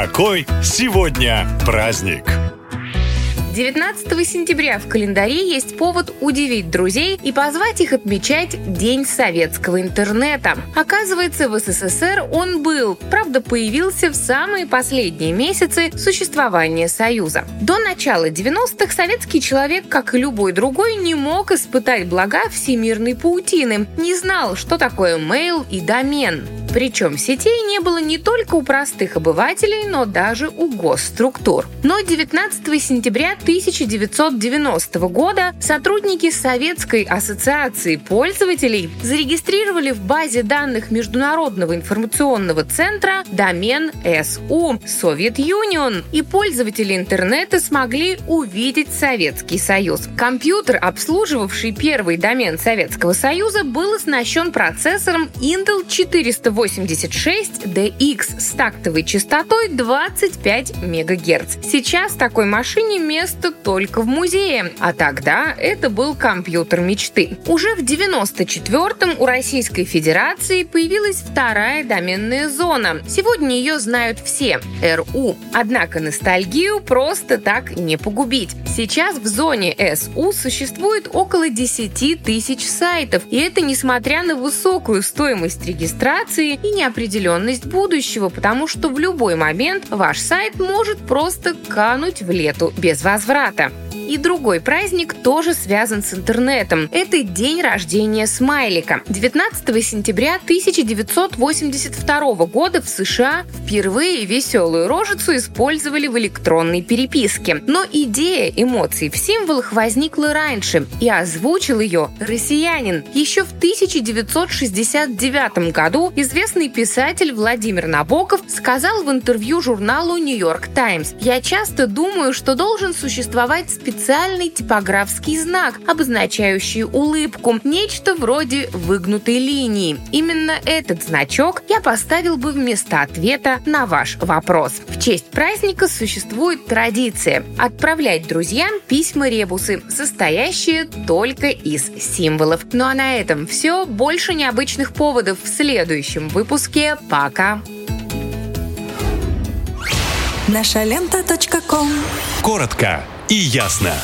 Какой сегодня праздник? 19 сентября в календаре есть повод удивить друзей и позвать их отмечать День советского интернета. Оказывается, в СССР он был, правда, появился в самые последние месяцы существования Союза. До начала 90-х советский человек, как и любой другой, не мог испытать блага всемирной паутины, не знал, что такое мейл и домен. Причем сетей не было не только у простых обывателей, но даже у госструктур. Но 19 сентября 1990 года сотрудники Советской ассоциации пользователей зарегистрировали в базе данных Международного информационного центра домен СУ Soviet Union, и пользователи интернета смогли увидеть Советский Союз. Компьютер, обслуживавший первый домен Советского Союза, был оснащен процессором Intel 486DX с тактовой частотой 25 МГц. Сейчас такой машине место только в музее. А тогда это был компьютер мечты. Уже в 94-м у Российской Федерации появилась вторая доменная зона. Сегодня ее знают все – РУ. Однако ностальгию просто так не погубить. Сейчас в зоне СУ существует около 10 тысяч сайтов, и это несмотря на высокую стоимость регистрации и неопределенность будущего, потому что в любой момент ваш сайт может просто кануть в лету без возврата. И другой праздник тоже связан с интернетом. Это день рождения смайлика. 19 сентября 1982 года в США впервые веселую рожицу использовали в электронной переписке. Но идея эмоций в символах возникла раньше, и озвучил ее россиянин. Еще в 1969 году известный писатель Владимир Набоков сказал в интервью журналу «Нью-Йорк Таймс», «Я часто думаю, что должен существовать специальный специальный типографский знак, обозначающий улыбку, нечто вроде выгнутой линии. Именно этот значок я поставил бы вместо ответа на ваш вопрос. В честь праздника существует традиция отправлять друзьям письма-ребусы, состоящие только из символов. Ну а на этом все. Больше необычных поводов в следующем выпуске. Пока! Наша лента. Коротко и ясно.